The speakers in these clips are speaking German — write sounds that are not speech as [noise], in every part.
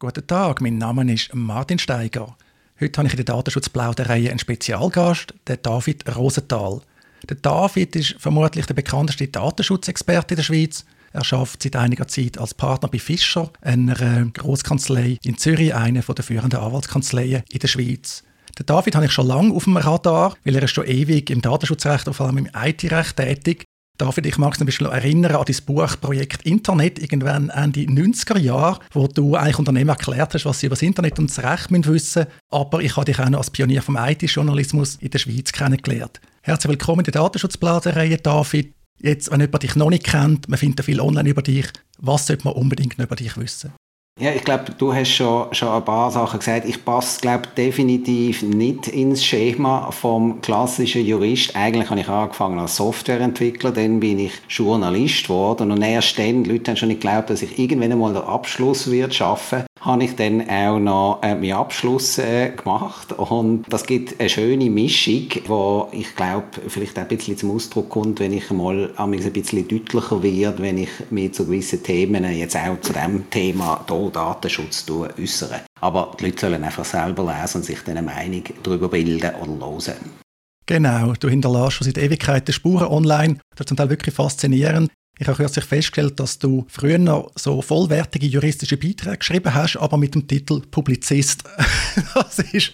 Guten Tag, mein Name ist Martin Steiger. Heute habe ich in der Datenschutzplauderei einen Spezialgast, den David Rosenthal. Der David ist vermutlich der bekannteste Datenschutzexperte in der Schweiz. Er arbeitet seit einiger Zeit als Partner bei Fischer, einer Großkanzlei in Zürich, einer der führenden Anwaltskanzleien in der Schweiz. Den David habe ich schon lange auf dem Radar, weil er ist schon ewig im Datenschutzrecht und vor allem im IT-Recht tätig. David, ich mag es ein bisschen erinnern an dein Buchprojekt Internet, irgendwann Ende 90er Jahre, wo du eigentlich Unternehmen erklärt hast, was sie über das Internet und das Recht wissen müssen. Aber ich habe dich auch noch als Pionier vom IT-Journalismus in der Schweiz kennengelernt. Herzlich willkommen in der Datenschutzblasenreihe, David. Jetzt, wenn jemand dich noch nicht kennt, man findet viel online über dich. Was sollte man unbedingt über dich wissen? Ja, ich glaube, du hast schon, schon ein paar Sachen gesagt. Ich passe, glaube definitiv nicht ins Schema vom klassischen Jurist. Eigentlich habe ich angefangen als Softwareentwickler, dann bin ich Journalist geworden und erst dann, die Leute haben schon nicht geglaubt, dass ich irgendwann einmal den Abschluss wird schaffen habe ich dann auch noch äh, meinen Abschluss äh, gemacht und das gibt eine schöne Mischung, wo ich glaube vielleicht auch ein bisschen zum Ausdruck kommt, wenn ich mal ein bisschen deutlicher werde, wenn ich mich zu gewissen Themen jetzt auch zu dem Thema hier Datenschutz äußere. Aber die Leute sollen einfach selber lesen und sich dann eine Meinung darüber bilden oder hören. Genau, du hinterlässt schon seit Ewigkeiten Spuren online. Das ist zum Teil wirklich faszinierend. Ich habe kürzlich festgestellt, dass du früher noch so vollwertige juristische Beiträge geschrieben hast, aber mit dem Titel Publizist. [laughs] das ist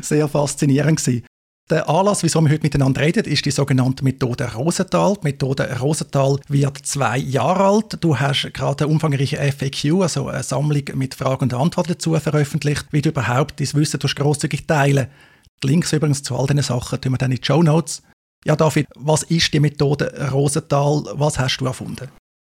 sehr faszinierend gewesen. Der Anlass, wieso wir heute miteinander reden, ist die sogenannte Methode Rosenthal. Die Methode Rosenthal wird zwei Jahre alt. Du hast gerade eine umfangreiche FAQ, also eine Sammlung mit Fragen und Antworten dazu veröffentlicht, wie du überhaupt dein Wissen grosszügig teilen Die Links übrigens zu all diesen Sachen tun wir dann in die Show Notes. Ja, David, was ist die Methode Rosenthal? Was hast du erfunden?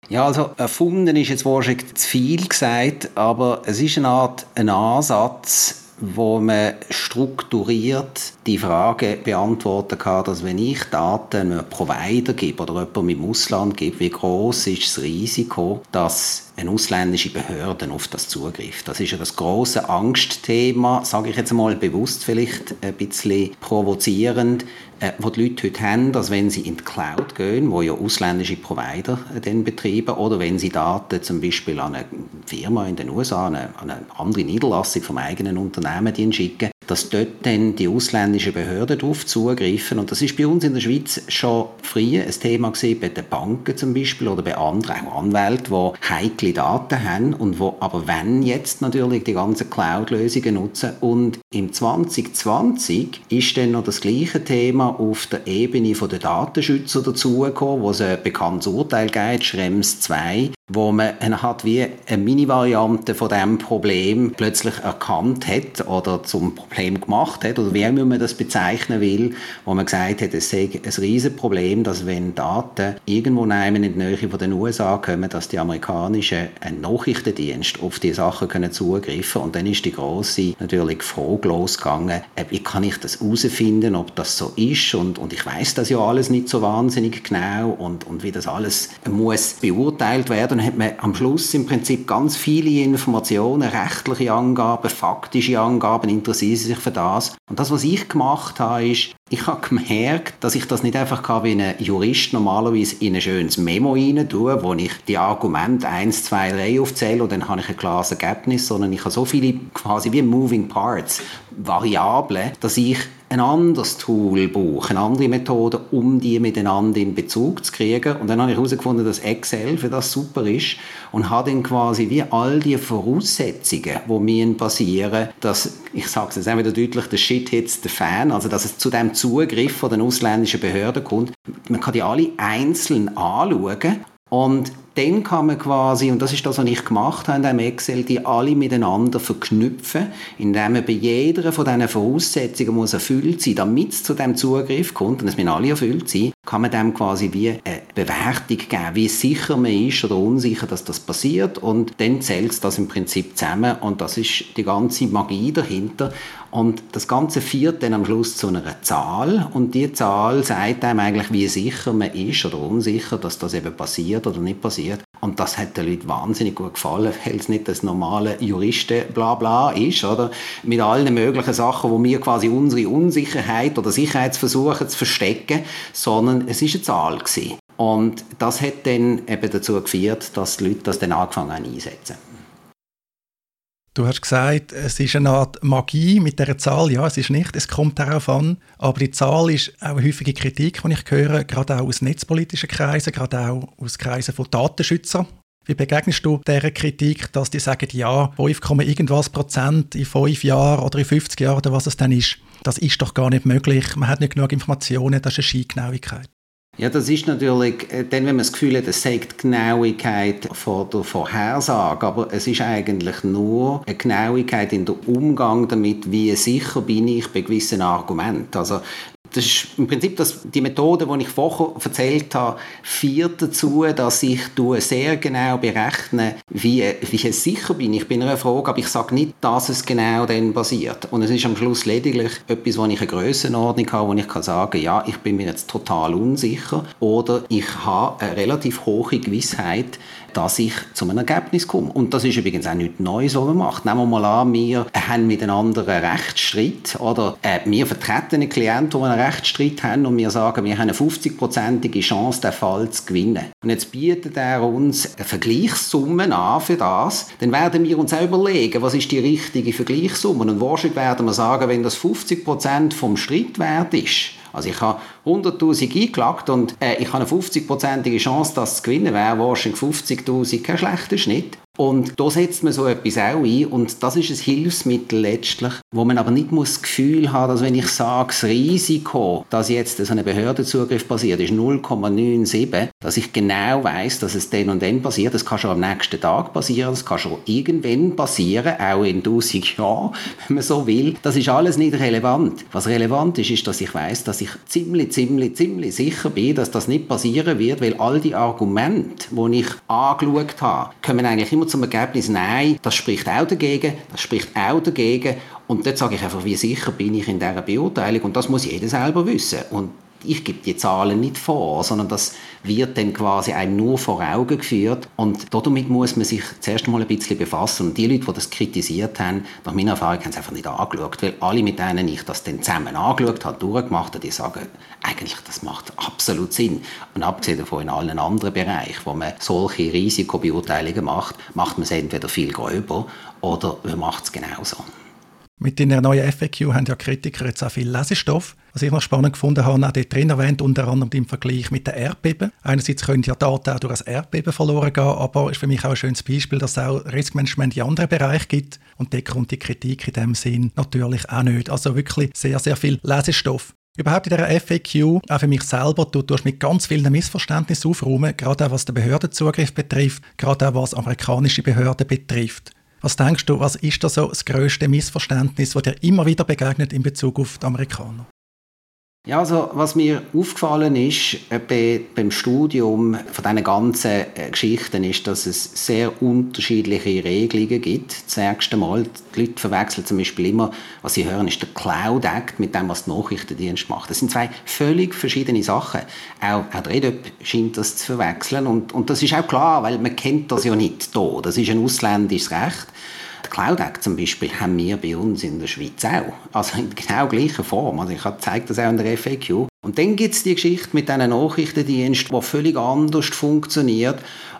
Ja, also erfunden ist jetzt wahrscheinlich zu viel gesagt, aber es ist eine Art ein Ansatz, wo man strukturiert die Frage beantworten kann, dass wenn ich Daten einem Provider gebe oder jemandem im Ausland gebe, wie groß ist das Risiko, dass eine ausländische Behörde auf das zugreift. Das ist ja das große Angstthema, sage ich jetzt mal bewusst vielleicht ein bisschen provozierend, äh, wo die Leute heute haben, dass wenn sie in die Cloud gehen, wo ja ausländische Provider äh, dann betreiben, oder wenn sie Daten zum Beispiel an eine Firma in den USA, an eine, an eine andere Niederlassung vom eigenen Unternehmen schicken, dass dort dann die ausländischen Behörden darauf zugreifen. Und das ist bei uns in der Schweiz schon früher ein Thema gewesen, bei den Banken zum Beispiel oder bei anderen, auch Anwälten, die heikle Daten haben und wo aber wenn jetzt natürlich die ganzen Cloud-Lösungen nutzen. Und im 2020 ist dann noch das gleiche Thema auf der Ebene der Datenschützer dazugekommen, wo es ein bekanntes Urteil gibt, Schrems 2, wo man hat wie eine Mini-Variante von dem Problem plötzlich erkannt hat oder zum Problem gemacht hat oder wie man das bezeichnen will, wo man gesagt hat, es sei ein Riesenproblem, dass wenn Daten irgendwo in die Nähe von den USA kommen, dass die amerikanischen Nachrichtendienste auf die Sachen können zugreifen und dann ist die große natürlich Frage losgegangen, wie kann ich das herausfinden, ob das so ist und, und ich weiß das ja alles nicht so wahnsinnig genau und, und wie das alles muss beurteilt werden dann hat man am Schluss im Prinzip ganz viele Informationen, rechtliche Angaben, faktische Angaben, interessieren sich für das. Und das, was ich gemacht habe, ist, ich habe gemerkt, dass ich das nicht einfach wie ein Jurist normalerweise in ein schönes Memo rein tue, wo ich die Argumente 1, 2, 3 aufzähle und dann habe ich ein klares Ergebnis, sondern ich habe so viele quasi wie Moving Parts, Variablen, dass ich ein anderes Tool brauche, eine andere Methode, um die miteinander in Bezug zu kriegen. Und dann habe ich herausgefunden, dass Excel für das super ist und habe dann quasi wie all die Voraussetzungen, die mir passieren, dass, ich sage es jetzt auch wieder deutlich, der Shit hits the fan, also dass es zu dem Zugriff von den ausländischen Behörden kommt. Man kann die alle einzeln anschauen und dann kann man quasi, und das ist das, was ich gemacht habe in diesem Excel, die alle miteinander verknüpfen, indem man bei jeder von diesen Voraussetzungen muss erfüllt sein, damit es zu dem Zugriff kommt, und es müssen alle erfüllt sein, kann man dem quasi wie eine Bewertung geben, wie sicher man ist oder unsicher, dass das passiert, und dann zählt das im Prinzip zusammen, und das ist die ganze Magie dahinter. Und das Ganze führt dann am Schluss zu einer Zahl, und die Zahl sagt einem eigentlich, wie sicher man ist oder unsicher, dass das eben passiert oder nicht passiert passiert. Und das hat den Leuten wahnsinnig gut gefallen, weil es nicht das normale Juristen-Blabla ist, oder? Mit allen möglichen Sachen, wo wir quasi unsere Unsicherheit oder Sicherheitsversuche zu verstecken, sondern es ist eine Zahl gewesen. Und das hat dann eben dazu geführt, dass die Leute das dann angefangen haben einsetzen. Du hast gesagt, es ist eine Art Magie mit der Zahl. Ja, es ist nicht, es kommt darauf an. Aber die Zahl ist auch eine häufige Kritik, die ich höre, gerade auch aus netzpolitischen Kreisen, gerade auch aus Kreisen von Datenschützern. Wie begegnest du dieser Kritik, dass die sagen, ja, 5, irgendwas Prozent in fünf Jahren oder in 50 Jahren oder was es dann ist, das ist doch gar nicht möglich, man hat nicht genug Informationen, das ist eine Skigenauigkeit. Ja, das ist natürlich, äh, dann, wenn man das Gefühl hat, es sagt Genauigkeit von der Vorhersage, aber es ist eigentlich nur eine Genauigkeit in der Umgang damit, wie sicher bin ich bei gewissen Argumenten. Also das ist im Prinzip das, die Methode, die ich vorher erzählt habe, führt dazu, dass ich sehr genau berechne, wie, wie sicher bin ich bei einer Frage, aber ich sage nicht, dass es genau dann basiert. Und es ist am Schluss lediglich etwas, wo ich eine Grössenordnung habe, wo ich kann sagen, ja, ich bin mir jetzt total unsicher oder ich habe eine relativ hohe Gewissheit, dass ich zu einem Ergebnis komme. Und das ist übrigens auch nichts Neues, was man macht. Nehmen wir mal an, wir haben miteinander einen Rechtsstreit oder äh, wir vertreten einen Klienten, der einen Rechtsstreit haben und wir sagen, wir haben eine 50-prozentige Chance, den Fall zu gewinnen. Und jetzt bietet er uns eine Vergleichssumme an für das. Dann werden wir uns auch überlegen, was ist die richtige Vergleichssumme. Und wahrscheinlich werden wir sagen, wenn das 50 Prozent vom Streitwert ist, also ich habe 100'000 eingelagt und äh, ich habe eine 50-prozentige Chance, das zu gewinnen, wäre wahrscheinlich 50'000 kein schlechter Schnitt. Und da setzt man so etwas auch ein und das ist ein Hilfsmittel letztlich, wo man aber nicht muss das Gefühl haben, dass wenn ich sage, das Risiko, dass jetzt so ein Behördenzugriff passiert, ist 0,97, dass ich genau weiß, dass es dann und dann passiert. Das kann schon am nächsten Tag passieren, das kann schon irgendwann passieren, auch in 1000 Jahren, [laughs] wenn man so will. Das ist alles nicht relevant. Was relevant ist, ist, dass ich weiß, dass ich ziemlich, ziemlich, ziemlich sicher bin, dass das nicht passieren wird, weil all die Argumente, die ich angeschaut habe, kommen eigentlich immer zum Ergebnis, nein, das spricht auch dagegen, das spricht auch dagegen. Und dort sage ich einfach, wie sicher bin ich in dieser Beurteilung. Und das muss jeder selber wissen. Und ich gebe die Zahlen nicht vor, sondern das wird dann quasi einem nur vor Augen geführt und damit muss man sich zuerst mal ein bisschen befassen und die Leute, die das kritisiert haben, nach meiner Erfahrung haben es einfach nicht angeschaut, weil alle, mit denen ich das dann zusammen angeschaut habe, durchgemacht habe, die sagen, eigentlich, das macht absolut Sinn. Und abgesehen davon in allen anderen Bereichen, wo man solche Risikobeurteilungen macht, macht man es entweder viel gröber oder man macht es genauso. Mit der neuen FAQ haben ja Kritiker jetzt auch viel Lesestoff. Was ich noch spannend gefunden habe, auch dort drin erwähnt, unter anderem im Vergleich mit den Erdbeben. Einerseits können ja Daten auch durch ein Erdbeben verloren gehen, aber ist für mich auch ein schönes Beispiel, dass es auch Riskmanagement in anderen Bereichen gibt. Und dort kommt die Kritik in dem Sinn natürlich auch nicht. Also wirklich sehr, sehr viel Lesestoff. Überhaupt in dieser FAQ, auch für mich selber, du tust mit ganz vielen Missverständnissen aufräumen, gerade auch was den Behördenzugriff betrifft, gerade auch was amerikanische Behörden betrifft. Was denkst du, was ist da so das größte Missverständnis, das dir immer wieder begegnet in Bezug auf die Amerikaner? Ja, also was mir aufgefallen ist bei, beim Studium von diesen ganzen äh, Geschichten ist, dass es sehr unterschiedliche Regelungen gibt. Das erste Mal, die Leute verwechseln zum Beispiel immer, was sie hören, ist der Cloud Act mit dem, was der Nachrichtendienst macht. Das sind zwei völlig verschiedene Sachen. Auch, auch der EDOP scheint das zu verwechseln und, und das ist auch klar, weil man kennt das ja nicht hier. Das ist ein ausländisches Recht. Die Cloud Act zum Beispiel haben wir bei uns in der Schweiz auch. Also in genau gleicher Form. Also ich zeige das auch in der FAQ. Und dann gibt es die Geschichte mit diesen Nachrichtendiensten, die völlig anders funktioniert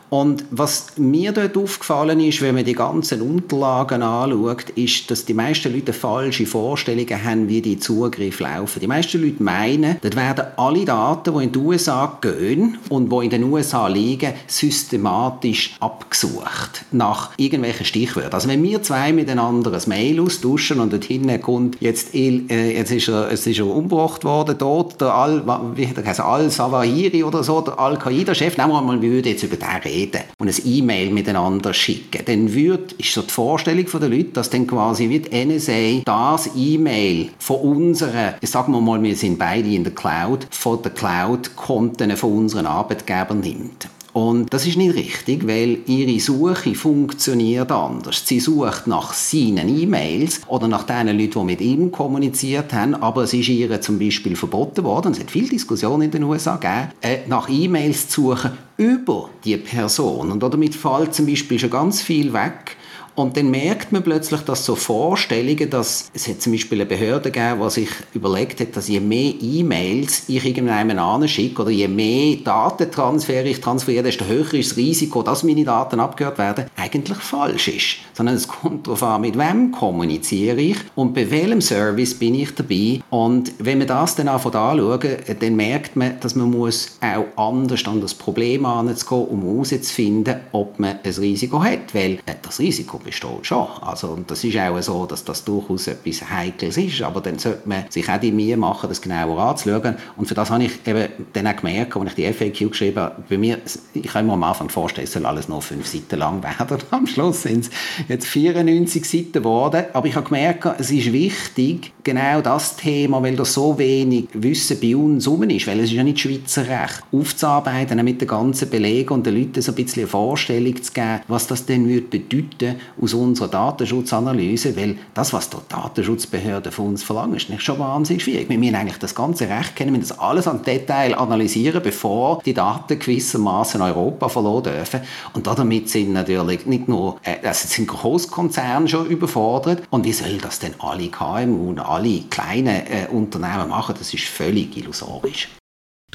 und was mir dort aufgefallen ist, wenn man die ganzen Unterlagen anschaut, ist, dass die meisten Leute falsche Vorstellungen haben, wie die Zugriffe laufen. Die meisten Leute meinen, dort werden alle Daten, die in die USA gehen und die in den USA liegen, systematisch abgesucht nach irgendwelchen Stichwörtern. Also wenn wir zwei miteinander ein Mail austauschen und dort hinten kommt, jetzt, äh, jetzt ist er, es ist er umgebracht worden, dort, der Al, wie heißt Al-Zawahiri oder so, der Al-Qaida-Chef, nehmen wir mal, wir würden jetzt über den reden und ein E-Mail miteinander schicken, dann wird, ist so die Vorstellung der Leute, dass dann quasi wie die NSA das E-Mail von unseren, sagen wir mal, wir sind beide in der Cloud, von der Cloud-Konten von unseren Arbeitgebern nimmt. Und das ist nicht richtig, weil ihre Suche funktioniert anders. Sie sucht nach seinen E-Mails oder nach den Leuten, die mit ihm kommuniziert haben, aber es ist ihr zum Beispiel verboten worden, es hat viel Diskussion in den USA gegeben, äh, nach E-Mails zu suchen über die Person. Und damit fällt zum Beispiel schon ganz viel weg, Und dann merkt man plötzlich, dass so Vorstellungen, dass es hat zum Beispiel eine Behörde gegeben, die sich überlegt hat, dass je mehr E-Mails ich irgendjemandem anschicke oder je mehr Datentransfer ich transferiere, desto höher ist das Risiko, dass meine Daten abgehört werden, eigentlich falsch ist. Sondern es kommt darauf an, mit wem kommuniziere ich und bei welchem Service bin ich dabei. Und wenn man das dann anschauen, dann merkt man, dass man muss auch anders an das Problem heranzugehen, um herauszufinden, ob man ein Risiko hat. Weil äh, das Risiko besteht schon. Also, und das ist auch so, dass das durchaus etwas Heikles ist. Aber dann sollte man sich auch die Mühe machen, das genauer anzuschauen. Und für das habe ich eben dann auch gemerkt, als ich die FAQ geschrieben habe, bei mir, ich kann mir am Anfang vorstellen, es soll alles nur fünf Seiten lang [laughs] werden. Am Schluss sind es jetzt 94 Seiten geworden. Aber ich habe gemerkt, es ist wichtig, genau das Thema, weil da so wenig Wissen bei uns rum ist, weil es ist ja nicht Schweizer Recht, aufzuarbeiten mit den ganzen Belegen und den Leuten so ein bisschen eine Vorstellung zu geben, was das denn würde bedeuten aus unserer Datenschutzanalyse, weil das, was die Datenschutzbehörde von uns verlangt, ist nicht schon wahnsinnig schwierig. Wir müssen eigentlich das ganze Recht kennen, wir müssen das alles an Detail analysieren, bevor die Daten gewissermaßen Europa verloren dürfen. Und damit sind natürlich nicht nur, äh, also sind Großkonzerne schon überfordert und wie soll das denn alle KMU und alle kleinen äh, Unternehmen machen? Das ist völlig illusorisch.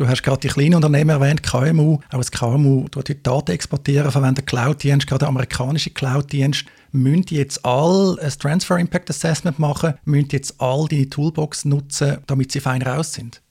Du hast gerade die kleinen Unternehmen erwähnt, KMU. Auch das KMU tut heute Daten exportieren, verwendet Cloud-Dienste, gerade amerikanische Cloud-Dienste. Müssen die jetzt all ein Transfer Impact Assessment machen? Die jetzt all deine Toolbox nutzen, damit sie fein raus sind?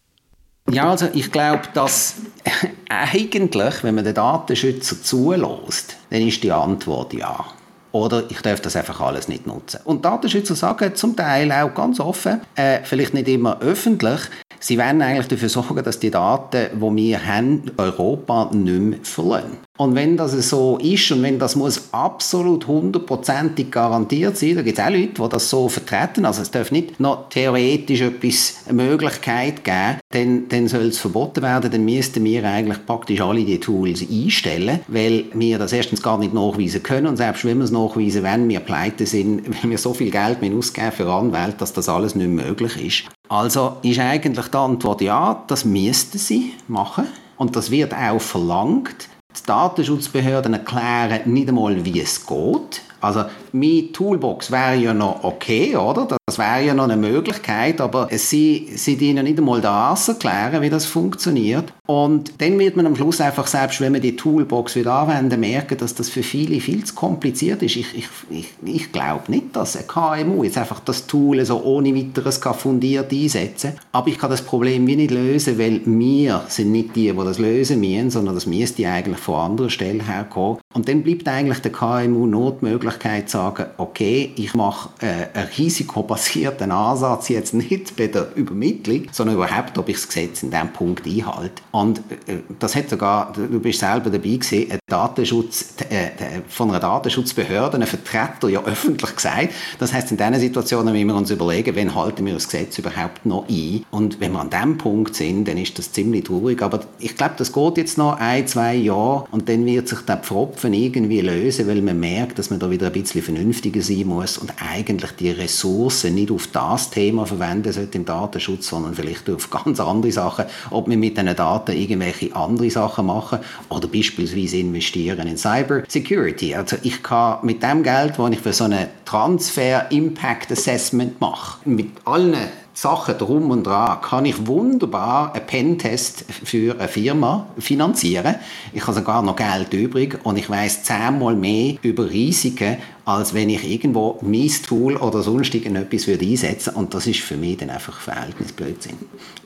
Ja, also ich glaube, dass [laughs] eigentlich, wenn man den Datenschützer zulässt, dann ist die Antwort ja. Oder ich darf das einfach alles nicht nutzen. Und Datenschützer sagen zum Teil auch ganz offen, äh, vielleicht nicht immer öffentlich, Sie werden eigentlich dafür sorgen, dass die Daten, die wir haben, Europa nicht mehr verlieren. Und wenn das so ist und wenn das muss absolut hundertprozentig garantiert sein, da gibt es auch Leute, die das so vertreten, also es darf nicht noch theoretisch etwas, eine Möglichkeit geben, dann, dann soll es verboten werden, dann müssten wir eigentlich praktisch alle die Tools einstellen, weil wir das erstens gar nicht nachweisen können und selbst wenn wir es nachweisen, wenn wir pleite sind, [laughs] weil wir so viel Geld ausgeben für Anwälte, dass das alles nicht möglich ist. Also ist eigentlich die Antwort ja, das müssten sie machen und das wird auch verlangt. Die Datenschutzbehörden erklären nicht einmal, wie es geht. Also meine Toolbox wäre ja noch okay, oder? Das wäre ja noch eine Möglichkeit, aber sie, sie dienen nicht einmal das erklären, wie das funktioniert. Und dann wird man am Schluss einfach, selbst wenn man die Toolbox wieder anwenden, merken, dass das für viele viel zu kompliziert ist. Ich, ich, ich, ich glaube nicht, dass ein KMU jetzt einfach das Tool so ohne weiteres fundiert einsetzen kann. Aber ich kann das Problem wie nicht lösen, weil wir sind nicht die, die das lösen müssen, sondern das müsste eigentlich von anderer Stelle herkommen. Und dann bleibt eigentlich der KMU die Möglichkeit zu sagen, okay, ich mache äh, einen risikobasierten Ansatz jetzt nicht bei der Übermittlung, sondern überhaupt, ob ich das Gesetz in diesem Punkt einhalte. Und äh, das hat sogar, du bist selber dabei gewesen, ein Datenschutz, äh, von einer Datenschutzbehörde, ein Vertreter ja öffentlich gesagt. Das heißt, in diesen Situationen müssen wir uns überlegen, wann halten wir das Gesetz überhaupt noch ein. Und wenn wir an diesem Punkt sind, dann ist das ziemlich traurig. Aber ich glaube, das geht jetzt noch ein, zwei Jahre und dann wird sich der Pfropfen irgendwie lösen, weil man merkt, dass man da wieder ein bisschen vernünftiger sein muss und eigentlich die Ressourcen nicht auf das Thema verwenden sollte im Datenschutz, sondern vielleicht auf ganz andere Sachen, ob man mit diesen Daten irgendwelche andere Sachen machen oder beispielsweise investieren in Cyber Security. Also ich kann mit dem Geld, das ich für so eine Transfer Impact Assessment mache, mit allen Sachen drum und dran kann ich wunderbar einen Pentest für eine Firma finanzieren. Ich habe sogar noch Geld übrig und ich weiß zehnmal mehr über Risiken, als wenn ich irgendwo mein Tool oder sonst irgendetwas würde einsetzen und das ist für mich dann einfach Verhältnisblödsinn.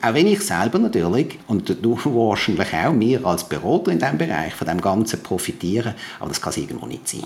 Auch wenn ich selber natürlich und du [laughs] wahrscheinlich auch, wir als Berater in diesem Bereich von dem Ganzen profitieren, aber das kann es irgendwo nicht sein.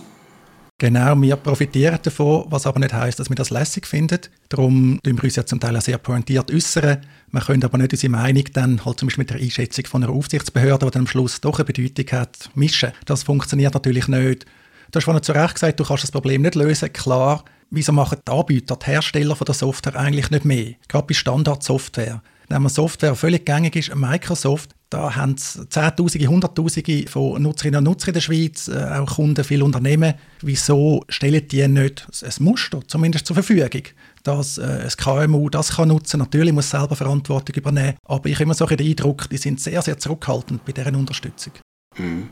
Genau, wir profitieren davon, was aber nicht heißt, dass wir das lässig finden. Darum tun wir uns ja zum Teil auch sehr pointiert äußern. Wir können aber nicht unsere Meinung dann halt zum Beispiel mit der Einschätzung von einer Aufsichtsbehörde, die dann am Schluss doch eine Bedeutung hat, mischen. Das funktioniert natürlich nicht. Du hast vorhin zu Recht gesagt, du kannst das Problem nicht lösen. Klar, wieso machen die Anbieter, die Hersteller von der Software eigentlich nicht mehr? Gerade bei Standardsoftware. Wenn man Software völlig gängig ist, Microsoft, da haben es Zehntausende, Hunderttausende von Nutzerinnen und Nutzern in der Schweiz, äh, auch Kunden, viele Unternehmen. Wieso stellen die nicht ein Muster zumindest zur Verfügung? dass äh, ein KMU das kann nutzen Natürlich muss es selber Verantwortung übernehmen, aber ich habe immer so den Eindruck, die sind sehr, sehr zurückhaltend bei deren Unterstützung. Mhm.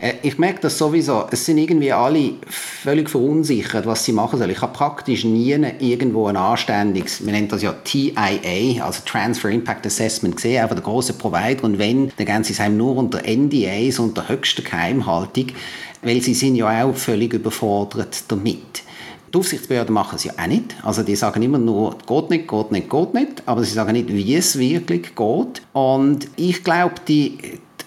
Äh, ich merke das sowieso. Es sind irgendwie alle völlig verunsichert, was sie machen sollen. Ich habe praktisch nie irgendwo ein anständiges, wir nennen das ja TIA, also Transfer Impact Assessment, gesehen, einfach der große Provider. Und wenn, dann gehen sie es einem nur unter NDAs, unter höchster Geheimhaltung, weil sie sind ja auch völlig überfordert damit. Die Aufsichtsbehörden machen es ja auch nicht. Also die sagen immer nur, geht nicht, geht nicht, geht nicht, aber sie sagen nicht, wie es wirklich geht. Und ich glaube, die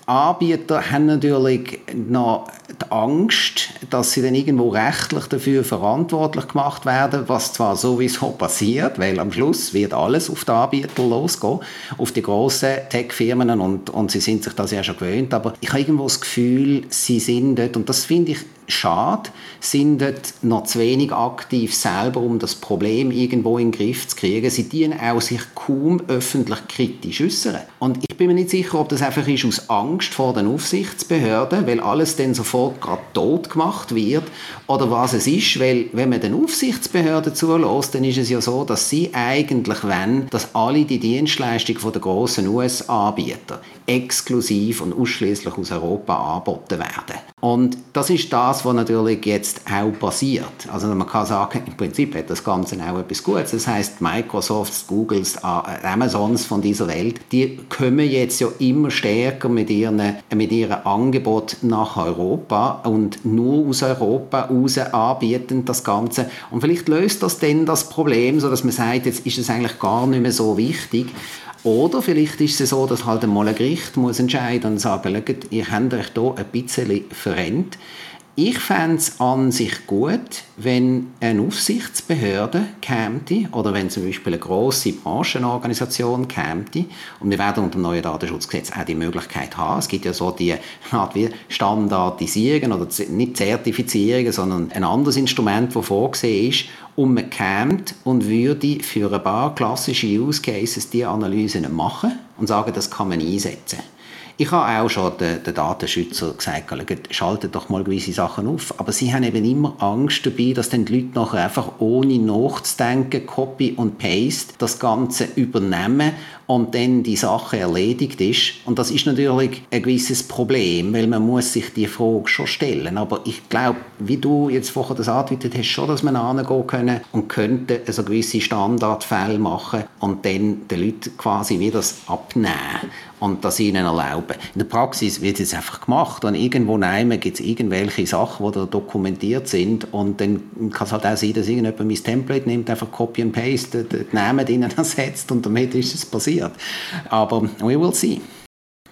Anbieter haben natürlich noch die Angst, dass sie dann irgendwo rechtlich dafür verantwortlich gemacht werden, was zwar sowieso passiert, weil am Schluss wird alles auf die Anbieter losgehen, auf die grossen Tech-Firmen und, und sie sind sich das ja schon gewöhnt, aber ich habe irgendwo das Gefühl, sie sind dort, und das finde ich schade, sind dort noch zu wenig aktiv selber, um das Problem irgendwo in den Griff zu kriegen. Sie dienen auch sich kaum öffentlich kritisch äußern. Und ich bin mir nicht sicher, ob das einfach ist aus Angst vor den Aufsichtsbehörden, weil alles dann sofort gerade tot gemacht wird, oder was es ist, weil wenn man den Aufsichtsbehörden zulässt, dann ist es ja so, dass sie eigentlich wollen, dass alle die Dienstleistungen von der großen US-Anbieter exklusiv und ausschließlich aus Europa angeboten werden. Und das ist das, was natürlich jetzt auch passiert. Also man kann sagen, im Prinzip hat das Ganze auch etwas Gutes. Das heißt, Microsofts, Googles, Amazons von dieser Welt, die kommen jetzt ja immer stärker mit ihren, mit ihrem Angebot nach Europa und nur aus Europa raus anbieten das Ganze. Und vielleicht löst das dann das Problem, so dass man sagt, jetzt ist es eigentlich gar nicht mehr so wichtig. Oder vielleicht ist es so, dass halt einmal ein Gericht muss entscheiden und sagen, ihr habt euch hier ein bisschen verrennt. Ich fände es an sich gut, wenn eine Aufsichtsbehörde käme oder wenn zum Beispiel eine grosse Branchenorganisation käme und wir werden unter dem neuen Datenschutzgesetz auch die Möglichkeit haben. Es gibt ja so die [laughs] Art wie Standardisierung oder nicht Zertifizierung, sondern ein anderes Instrument, das vorgesehen ist und man käme und würde für ein paar klassische Use Cases die Analysen machen und sagen, das kann man einsetzen. Ich habe auch schon den, den Datenschützer gesagt, schaltet doch mal gewisse Sachen auf. Aber sie haben eben immer Angst dabei, dass dann die Leute nachher einfach ohne nachzudenken, Copy und Paste, das Ganze übernehmen und dann die Sache erledigt ist. Und das ist natürlich ein gewisses Problem, weil man muss sich die Frage schon stellen. Aber ich glaube, wie du jetzt vorher das angedeutet hast, schon, dass man angehen können und könnte also gewisse Standardfälle machen und dann den Leuten quasi wieder das abnehmen und das ihnen erlauben. In der Praxis wird es einfach gemacht und irgendwo nehmen gibt es irgendwelche Sachen, die da dokumentiert sind und dann kann es halt auch sein, dass irgendjemand mein Template nimmt, einfach Copy and Paste, den Namen drinnen ersetzt und damit ist es passiert. Aber we will see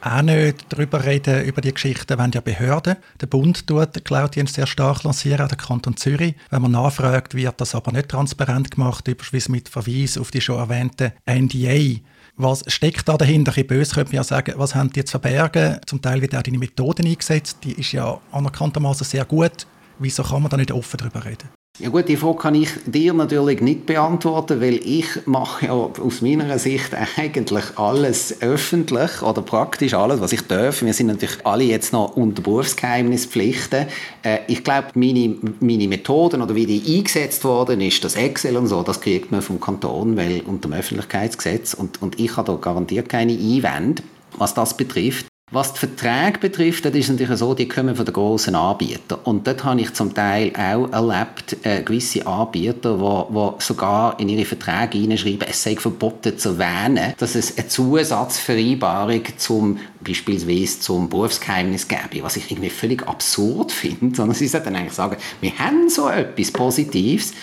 auch nicht darüber reden, über die Geschichten, wenn ja Behörden. Der Bund tut den Cloud-Dienst sehr stark lancieren, der Kanton Zürich. Wenn man nachfragt, wird das aber nicht transparent gemacht, übrigens mit Verweis auf die schon erwähnte NDA. Was steckt da dahinter? Ein bisschen böse könnte man ja sagen, was haben die zu verbergen? Zum Teil wird auch deine Methoden eingesetzt, die ist ja anerkanntermaßen sehr gut. Wieso kann man da nicht offen darüber reden? Ja gut, die Frage kann ich dir natürlich nicht beantworten, weil ich mache ja aus meiner Sicht eigentlich alles öffentlich oder praktisch alles, was ich darf. Wir sind natürlich alle jetzt noch unter Berufsgeheimnispflichten. Äh, ich glaube, meine, meine Methoden oder wie die eingesetzt worden ist, das Excel und so, das kriegt man vom Kanton, weil unter dem Öffentlichkeitsgesetz und, und ich habe da garantiert keine Einwände was das betrifft. Was die Verträge betrifft, das ist natürlich so, die kommen von den grossen Anbietern. Und dort habe ich zum Teil auch erlebt, äh, gewisse Anbieter, die, die sogar in ihre Verträge hineinschreiben, es sei verboten zu erwähnen, dass es eine Zusatzvereinbarung zum, beispielsweise zum Berufsgeheimnis gäbe, was ich irgendwie völlig absurd [laughs] finde, sondern sie sollten eigentlich sagen, wir haben so etwas Positives,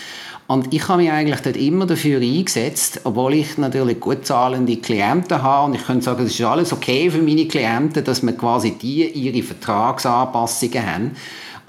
und ich habe mich eigentlich dort immer dafür eingesetzt, obwohl ich natürlich gut zahlende Klienten habe und ich könnte sagen, es ist alles okay für meine Klienten, dass man quasi die ihre Vertragsanpassungen haben.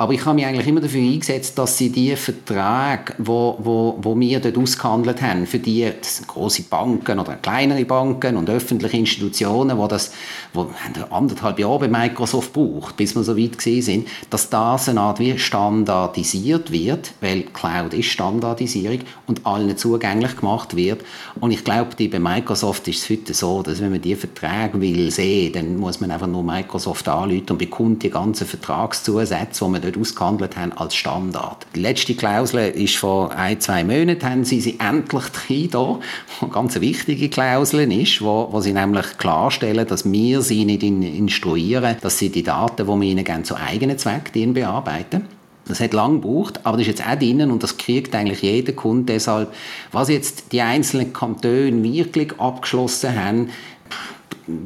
Aber ich habe mich eigentlich immer dafür eingesetzt, dass sie die Verträge, wo, wo, wo wir dort ausgehandelt haben, für die große Banken oder kleinere Banken und öffentliche Institutionen, wo das wo anderthalb Jahre bei Microsoft braucht, bis wir so weit gesehen sind, dass das eine Art wie standardisiert wird, weil Cloud ist Standardisierung und allen zugänglich gemacht wird. Und ich glaube, bei Microsoft ist es heute so, dass wenn man die Verträge will sehen, dann muss man einfach nur Microsoft anrufen und bekommt die ganzen Vertragszusätze, die man dort nicht ausgehandelt haben als Standard. Die letzte Klausel ist vor ein, zwei Monaten, haben sie sie endlich drin da, eine ganz wichtige Klausel ist, wo, wo sie nämlich klarstellen, dass wir sie nicht instruieren, dass sie die Daten, die wir ihnen geben, zu eigenen Zwecken bearbeiten. Das hat lange gebraucht, aber das ist jetzt auch drinnen und das kriegt eigentlich jeder Kunde deshalb. Was jetzt die einzelnen Kantone wirklich abgeschlossen haben,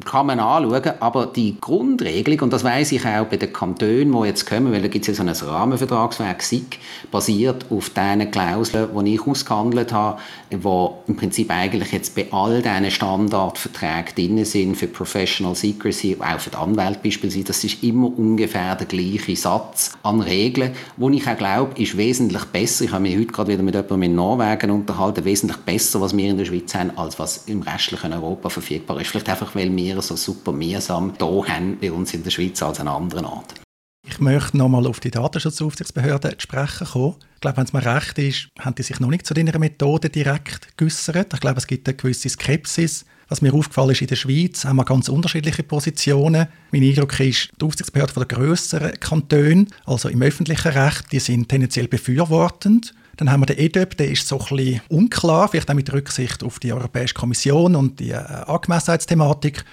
kann man anschauen, aber die Grundregelung, und das weiß ich auch bei den Kantonen, die jetzt kommen, weil da gibt es ja so ein Rahmenvertragswerk SIG, basiert auf diesen Klauseln, die ich ausgehandelt habe, wo im Prinzip eigentlich jetzt bei all diesen Standardverträgen drin sind für Professional Secrecy, auch für die Anwälte beispielsweise, das ist immer ungefähr der gleiche Satz an Regeln, wo ich auch glaube, ist wesentlich besser. Ich habe mich heute gerade wieder mit jemandem in Norwegen unterhalten, wesentlich besser, was wir in der Schweiz haben, als was im restlichen Europa verfügbar ist. Vielleicht einfach, weil wir so super mühsam hier haben bei uns in der Schweiz als an anderen Ort. Ich möchte nochmal auf die Datenschutzaufsichtsbehörde sprechen kommen. Ich glaube, wenn es mir recht ist, haben die sich noch nicht zu dieser Methode direkt geäussert. Ich glaube, es gibt eine gewisse Skepsis. Was mir aufgefallen ist, in der Schweiz haben wir ganz unterschiedliche Positionen. Mein Eindruck ist, die Aufsichtsbehörde der grösseren Kantone, also im öffentlichen Recht, die sind tendenziell befürwortend. Dann haben wir den EDÖP, der ist so ein bisschen unklar, vielleicht auch mit Rücksicht auf die Europäische Kommission und die äh, Angemessenheitsthematik.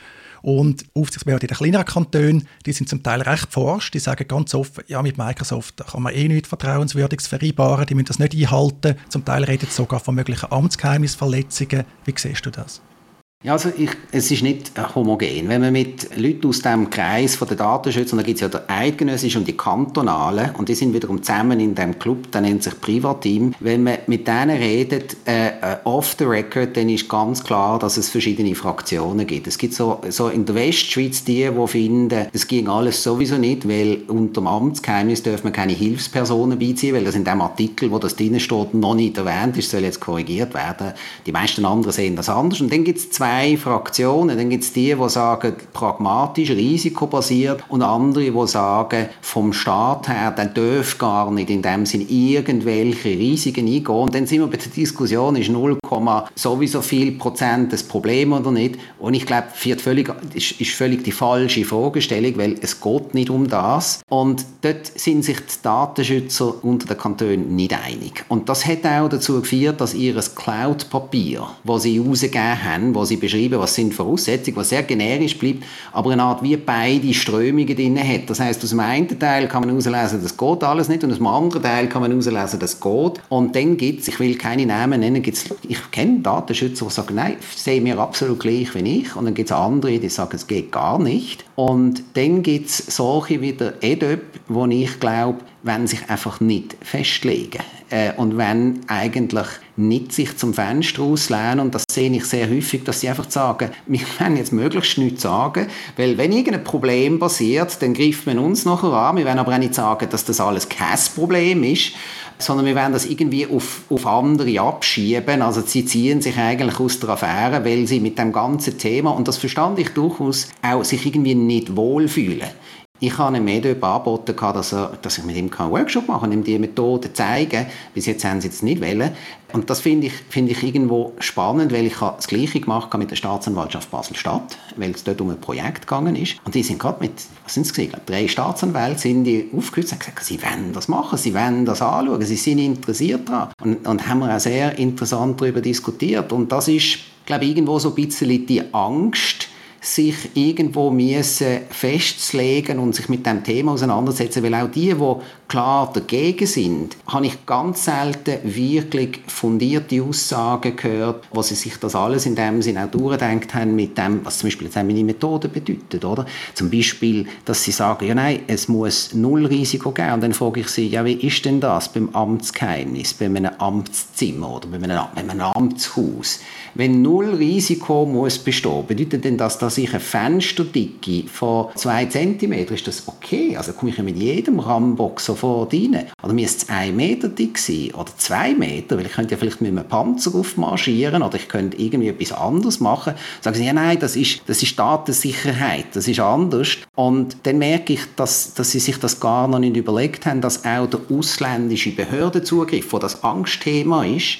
Und Aufsichtsbehörden den kleineren Kantonen, die sind zum Teil recht forsch. Die sagen ganz oft, ja, mit Microsoft kann man eh nichts Vertrauenswürdiges vereinbaren, die müssen das nicht einhalten. Zum Teil redet es sogar von möglichen Amtsgeheimnisverletzungen. Wie siehst du das? Ja, also ich, es ist nicht homogen. Wenn man mit Leuten aus dem Kreis von der Datenschützer, da gibt es ja der eidgenössische und die kantonalen, und die sind wiederum zusammen in dem Club, der nennt sich Privateam. Wenn man mit denen redet, äh, äh, off the record, dann ist ganz klar, dass es verschiedene Fraktionen gibt. Es gibt so, so in der Westschweiz die, die finden, es ging alles sowieso nicht, weil unter dem Amtsgeheimnis dürfen man keine Hilfspersonen beiziehen, weil das in dem Artikel, wo das drin steht, noch nicht erwähnt ist, soll jetzt korrigiert werden. Die meisten anderen sehen das anders. Und dann gibt es zwei zwei Fraktionen. Dann gibt es die, die sagen, pragmatisch, risikobasiert und andere, die sagen, vom Staat her, der darf gar nicht in dem Sinn irgendwelche Risiken eingehen. Und dann sind wir bei der Diskussion, ist 0, sowieso viel Prozent das Problem oder nicht. Und ich glaube, völlig, ist, ist völlig die falsche Fragestellung, weil es geht nicht um das. Und dort sind sich die Datenschützer unter den Kantonen nicht einig. Und das hat auch dazu geführt, dass ihr Cloud-Papier, das sie rausgegeben haben, wo sie beschrieben, was sind Voraussetzungen, was sehr generisch bleibt, aber eine Art wie beide Strömungen drin hat. Das heißt, aus dem einen Teil kann man herauslesen, das geht alles nicht, und aus dem anderen Teil kann man herauslesen, das geht. Und dann gibt es, ich will keine Namen nennen, gibt's, ich kenne Datenschützer, die sagen, nein, sehen mir absolut gleich wie ich, und dann gibt es andere, die sagen, es geht gar nicht. Und dann gibt es solche wie der EDÖP, wo ich glaube, wenn sich einfach nicht festlegen äh, und wenn eigentlich nicht sich zum Fenster auslehnen und das sehe ich sehr häufig, dass sie einfach sagen, [laughs] wir werden jetzt möglichst nichts sagen, weil wenn irgendein Problem passiert, dann greift man uns nachher an, wir werden aber auch nicht sagen, dass das alles kein Problem ist, sondern wir werden das irgendwie auf, auf andere abschieben. Also sie ziehen sich eigentlich aus der Affäre, weil sie mit dem ganzen Thema, und das verstand ich durchaus, auch sich irgendwie nicht wohlfühlen. Ich habe einem Medium angeboten, dass, er, dass ich mit ihm einen Workshop machen kann, ihm die Methode zeigen. Bis jetzt haben sie es nicht wollen. Und das finde ich, find ich irgendwo spannend, weil ich das Gleiche gemacht habe mit der Staatsanwaltschaft Basel-Stadt, weil es dort um ein Projekt gegangen ist. Und die sind gerade mit, was sind es gewesen? Drei Staatsanwälte sind die aufgehört und gesagt, sie wollen das machen, sie wollen das anschauen, sie sind interessiert daran. Und, und haben wir auch sehr interessant darüber diskutiert. Und das ist, glaube ich, irgendwo so ein bisschen die Angst, sich irgendwo müssen festzulegen und sich mit dem Thema auseinandersetzen, weil auch die, die klar dagegen sind, habe ich ganz selten wirklich fundierte Aussagen gehört, wo sie sich das alles in dem Sinne auch durchdenkt haben mit dem, was zum Beispiel jetzt meine Methode bedeutet, oder? Zum Beispiel, dass sie sagen, ja nein, es muss null Risiko geben und dann frage ich sie, ja wie ist denn das beim Amtsgeheimnis, bei einem Amtszimmer oder bei einem, bei einem Amtshaus? Wenn null Risiko muss bestehen, bedeutet denn das, dass ich eine Fensterdicke von zwei Zentimeter, ist das okay? Also komme ich mit jedem Rambock sofort rein. Oder müsste es ein Meter dick sein oder zwei Meter, weil ich könnte ja vielleicht mit einem Panzer aufmarschieren oder ich könnte irgendwie etwas anderes machen. Sagen sie, ja nein, das ist, das ist Datensicherheit, das ist anders. Und dann merke ich, dass, dass sie sich das gar noch nicht überlegt haben, dass auch der ausländische Behördenzugriff, wo das Angstthema ist,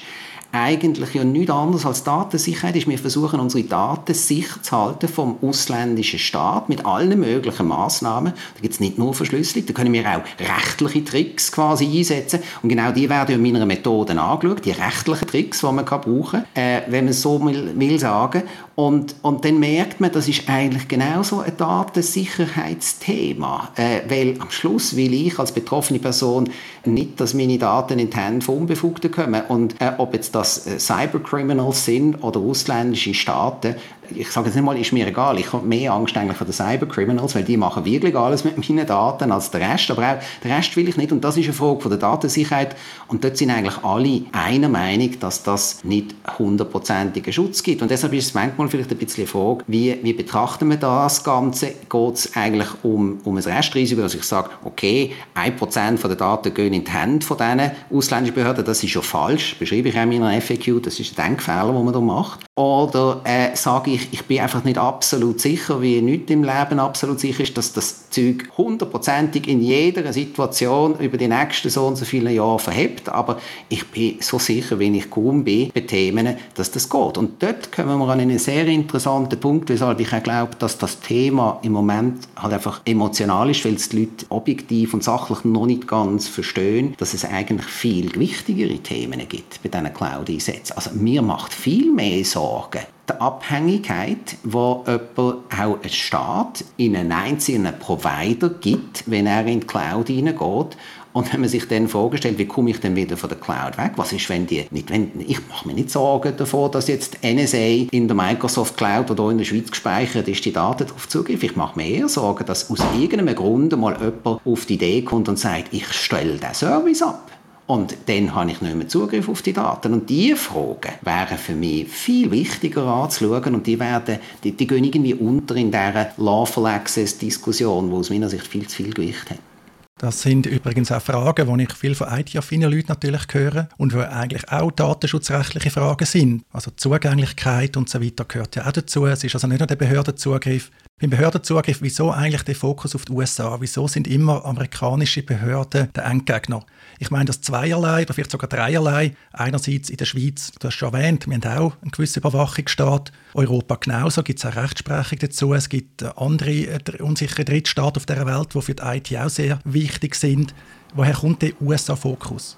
eigentlich ja nichts anderes als Datensicherheit ist. Wir versuchen, unsere Daten sicher zu halten vom ausländischen Staat mit allen möglichen Maßnahmen. Da gibt es nicht nur Verschlüsselung, da können wir auch rechtliche Tricks quasi einsetzen. Und genau die werden in meiner Methode angeschaut, die rechtlichen Tricks, die man brauchen kann, äh, wenn man so will, will sagen. Und, und dann merkt man, das ist eigentlich genauso ein Datensicherheitsthema. Äh, weil am Schluss will ich als betroffene Person nicht, dass meine Daten in die Hände von Unbefugten kommen. Und äh, ob jetzt das äh, Cybercriminals sind oder ausländische Staaten, ich sage jetzt nicht mal, ist mir egal. Ich habe mehr Angst eigentlich vor den Cybercriminals, weil die machen wirklich alles mit meinen Daten als der Rest. Aber auch den Rest will ich nicht. Und das ist eine Frage von der Datensicherheit. Und dort sind eigentlich alle einer Meinung, dass das nicht hundertprozentigen Schutz gibt. Und deshalb ist es manchmal vielleicht ein bisschen die Frage, wie, wie betrachten wir das Ganze? Geht es eigentlich um, um ein Restrisiko, dass ich sage, okay, ein Prozent der Daten gehen in die Hände von diesen ausländischen Behörden, das ist schon falsch, beschreibe ich auch in meiner FAQ, das ist ein Denkfehler, den man da macht. Oder äh, sage ich, ich bin einfach nicht absolut sicher, wie nichts im Leben absolut sicher ist, dass das Zeug hundertprozentig in jeder Situation über die nächsten so und so viele Jahre verhebt, aber ich bin so sicher, wie ich kaum bin, bei Themen, dass das geht. Und dort kommen wir an einen sehr interessanten Punkt, weshalb ich auch glaube, dass das Thema im Moment halt einfach emotional ist, weil es die Leute objektiv und sachlich noch nicht ganz verstehen, dass es eigentlich viel wichtigere Themen gibt bei diesen Cloud-Einsätzen. Also mir macht viel mehr Sorgen, Sorgen. Die Abhängigkeit, jemand, auch ein Staat, in einen einzelnen Provider gibt, wenn er in die Cloud hineingeht. Und wenn man sich dann vorgestellt, wie komme ich denn wieder von der Cloud weg? Was ist, wenn die nicht, wenn, ich mache mir nicht Sorgen davor, dass jetzt NSA in der Microsoft Cloud oder in der Schweiz gespeichert ist, die Daten darauf zugreifen. Ich mache mir eher Sorgen, dass aus irgendeinem Grund mal jemand auf die Idee kommt und sagt, ich stelle den Service ab. Und dann habe ich nicht mehr Zugriff auf die Daten. Und diese Fragen wären für mich viel wichtiger anzuschauen und die, werden, die, die gehen irgendwie unter in dieser Lawful Access-Diskussion, die aus meiner Sicht viel zu viel Gewicht hat. Das sind übrigens auch Fragen, die ich viel von IT-affinen Leuten natürlich höre und die eigentlich auch datenschutzrechtliche Fragen sind. Also Zugänglichkeit und so weiter gehört ja auch dazu. Es ist also nicht nur der Behördenzugriff. Beim Behördenzugriff, wieso eigentlich der Fokus auf die USA? Wieso sind immer amerikanische Behörden der Endgegner? Ich meine das zweierlei oder vielleicht sogar dreierlei. Einerseits in der Schweiz, du hast schon erwähnt, wir haben auch einen gewissen Überwachungsstaat. Europa genauso, gibt es auch Rechtsprechung dazu. Es gibt andere äh, unsichere Drittstaaten auf der Welt, die für die IT auch sehr wichtig sind. Woher kommt der USA-Fokus?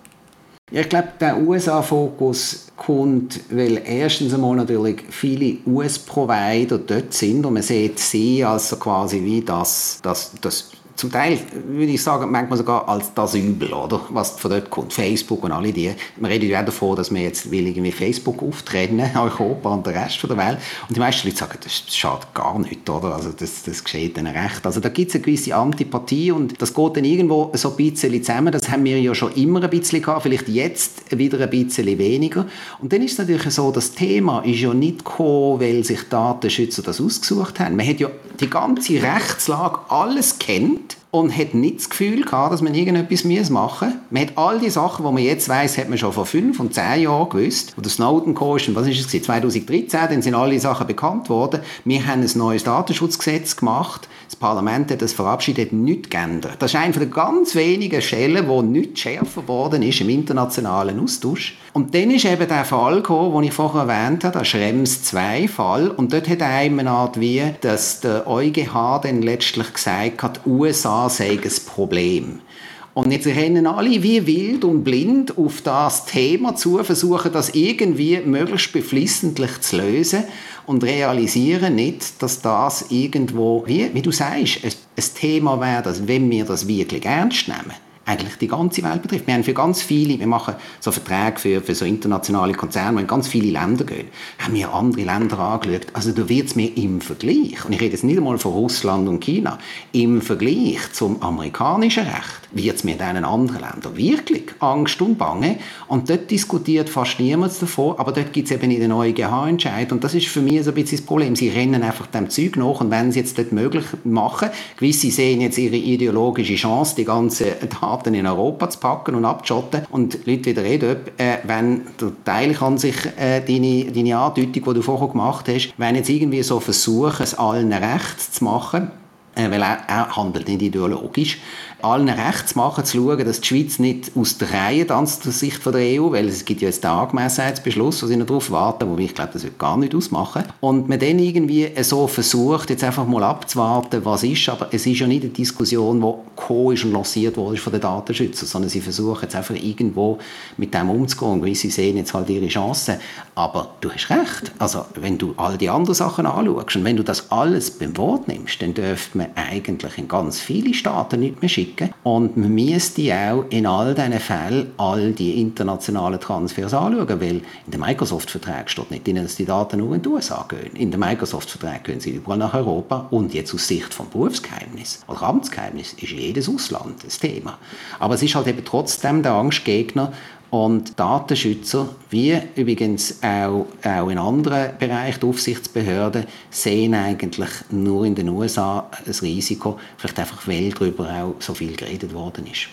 Ich glaube, der USA-Fokus kommt, weil erstens einmal natürlich viele US-Provider dort sind und man sieht sie als so quasi wie das, das, das zum Teil würde ich sagen, manchmal sogar als das Übel, oder? Was von dort kommt. Facebook und alle die. Man redet ja auch davon, dass wir jetzt will irgendwie Facebook auftrennen, [laughs] Europa und der Rest der Welt. Und die meisten Leute sagen, das schadet gar nicht, oder? Also das, das geschieht dann recht. Also da gibt es eine gewisse Antipathie und das geht dann irgendwo so ein bisschen zusammen. Das haben wir ja schon immer ein bisschen gehabt, vielleicht jetzt wieder ein bisschen weniger. Und dann ist es natürlich so, das Thema ist ja nicht gekommen, weil sich Datenschützer das ausgesucht haben. Man hat ja die ganze Rechtslage alles kennt und hat nicht das Gefühl gehabt, dass man irgendetwas machen muss. Man hat all die Sachen, die man jetzt weiß, hat man schon vor fünf und zehn Jahren gewusst. Oder Snowden Caution, was ist es 2013, dann sind alle Sachen bekannt worden. Wir haben ein neues Datenschutzgesetz gemacht. Das Parlament hat das verabschiedet, nichts geändert. Das ist eine der ganz wenigen Stellen, wo nichts schärfer geworden ist im internationalen Austausch. Und dann ist eben der Fall gekommen, den ich vorher erwähnt habe, der Schrems-2-Fall. Und dort hat eine Art wie, dass der EuGH dann letztlich gesagt hat, die USA sei ein Problem. Und jetzt rennen alle wie wild und blind auf das Thema zu, versuchen das irgendwie möglichst beflissentlich zu lösen und realisieren nicht, dass das irgendwo, wie, wie du sagst, ein, ein Thema wäre, wenn wir das wirklich ernst nehmen, eigentlich die ganze Welt betrifft. Wir haben für ganz viele, wir machen so Verträge für, für so internationale Konzerne, wo in ganz viele Länder gehen, haben wir andere Länder angeschaut. Also da wird es mir im Vergleich, und ich rede jetzt nicht einmal von Russland und China, im Vergleich zum amerikanischen Recht wird es mir in anderen Ländern wirklich Angst und Bange. Und dort diskutiert fast niemand davon, aber dort gibt es eben in den EuGH-Entscheid. Und das ist für mich so ein bisschen das Problem. Sie rennen einfach dem Zeug nach und wenn sie jetzt dort möglich machen, gewisse sehen jetzt ihre ideologische Chance, die ganzen [laughs] Daten in Europa zu packen und abzuschotten. Und Leute wieder reden, äh, wenn der Teil kann sich äh, deine, deine Andeutung, die du vorher gemacht hast, wenn jetzt irgendwie so versuchen, es allen recht zu machen, äh, weil er, er handelt nicht ideologisch allen recht zu machen, zu schauen, dass die Schweiz nicht aus der Reihe tanzt aus Sicht von der EU, weil es gibt ja jetzt den Angemessenheitsbeschluss, wo sie noch darauf warten, wo ich glaube, das wird gar nicht ausmachen. Und man dann irgendwie so versucht, jetzt einfach mal abzuwarten, was ist, aber es ist ja nicht eine Diskussion, die gekommen ist und lanciert wurde von den Datenschützern, sondern sie versuchen jetzt einfach irgendwo mit dem umzugehen, weil sie sehen jetzt halt ihre Chancen. Aber du hast recht, also wenn du all die anderen Sachen anschaust und wenn du das alles beim Wort nimmst, dann dürfte man eigentlich in ganz viele Staaten nicht mehr schicken schicken. Und man müsste auch in all diesen Fällen all die internationalen Transfers anschauen, weil in dem Microsoft-Vertrag steht nicht drin, dass die Daten nur in die USA gehen. In dem Microsoft-Vertrag gehen sie überall nach Europa und jetzt aus Sicht vom Berufsgeheimnis oder Amtsgeheimnis ist jedes Ausland das Thema. Aber es ist halt eben trotzdem der Angstgegner, und Datenschützer, wie übrigens auch, auch in anderen Bereichen, die Aufsichtsbehörden, sehen eigentlich nur in den USA ein Risiko, vielleicht einfach, weil darüber auch so viel geredet worden ist.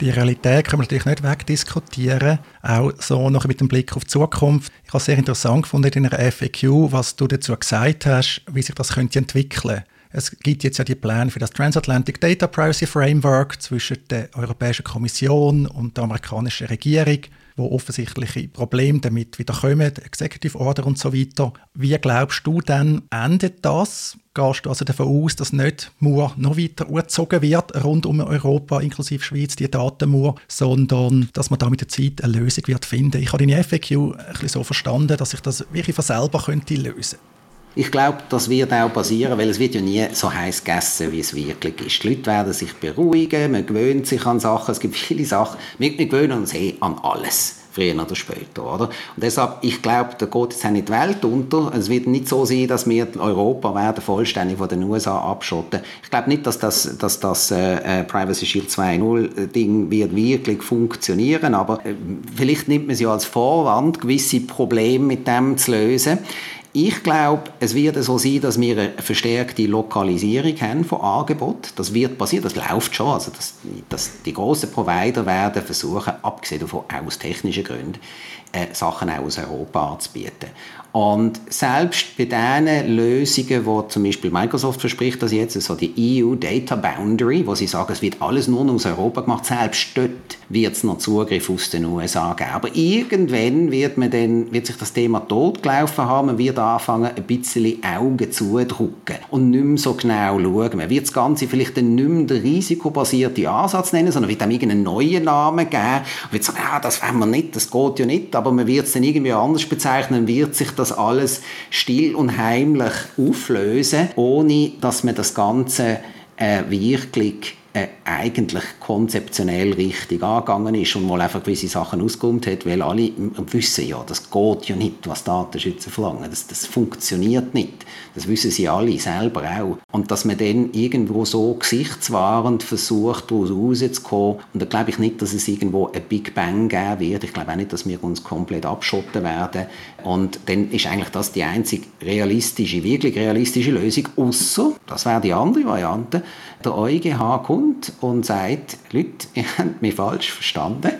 Die Realität können wir natürlich nicht wegdiskutieren, auch so noch mit dem Blick auf die Zukunft. Ich habe es sehr interessant gefunden in einer FAQ, was du dazu gesagt hast, wie sich das könnte entwickeln könnte. Es gibt jetzt ja die Pläne für das Transatlantic Data Privacy Framework zwischen der Europäischen Kommission und der amerikanischen Regierung, wo offensichtliche Probleme damit wieder kommen, Executive Order und so weiter. Wie glaubst du denn, endet das? Gehst du also davon aus, dass nicht nur noch weiter angezogen wird, rund um Europa, inklusive Schweiz, die Datenmauer, sondern dass man da mit der Zeit eine Lösung wird finden? Ich habe deine FAQ ein bisschen so verstanden, dass ich das wirklich von selber könnte lösen könnte. Ich glaube, das wird auch passieren, weil es wird ja nie so heiß gegessen, wie es wirklich ist. Die Leute werden sich beruhigen, man gewöhnt sich an Sachen, es gibt viele Sachen. Wir, gewöhnen uns eh an alles früher oder später, oder? Und deshalb, ich glaube, da geht jetzt auch nicht die Welt unter. Es wird nicht so sein, dass wir Europa werden vollständig von den USA abschotten. Ich glaube nicht, dass das, dass das äh, äh Privacy Shield 2.0 Ding wird wirklich funktionieren, aber äh, vielleicht nimmt man es ja als Vorwand, gewisse Probleme mit dem zu lösen. Ich glaube, es wird so sein, dass wir eine verstärkte Lokalisierung haben von Angebot. Das wird passieren, das läuft schon. Also dass, dass die großen Provider werden versuchen, abgesehen davon aus technischen Gründen, äh, Sachen auch aus Europa anzubieten. Und selbst bei diesen Lösungen, wo zum Beispiel Microsoft verspricht, dass jetzt so die EU Data Boundary, wo sie sagen, es wird alles nur aus Europa gemacht, selbst dort wird es noch Zugriff aus den USA geben. Aber irgendwann wird, man dann, wird sich das Thema totgelaufen haben, man wird anfangen, ein bisschen Augen zudrücken und nicht mehr so genau schauen. Man wird das Ganze vielleicht dann nicht mehr den risikobasierten Ansatz nennen, sondern wird dann irgendeinen neuen Namen geben und wird sagen, ah, das wollen wir nicht, das geht ja nicht, aber man wird es dann irgendwie anders bezeichnen, wird sich das alles still und heimlich auflösen, ohne dass man das Ganze äh, wirklich äh, eigentlich konzeptionell richtig angegangen ist und mal einfach gewisse Sachen ausgeräumt hat, weil alle wissen ja, das geht ja nicht, was Datenschützer verlangen. Das, das funktioniert nicht. Das wissen sie alle selber auch. Und dass man dann irgendwo so gesichtswahrend versucht, daraus rauszukommen, und da glaube ich nicht, dass es irgendwo ein Big Bang geben wird. Ich glaube auch nicht, dass wir uns komplett abschotten werden. Und dann ist eigentlich das die einzige realistische, wirklich realistische Lösung, außer, das wäre die andere Variante, der EuGH kommt und sagt, Leute, [laughs] ihr habt mich falsch verstanden.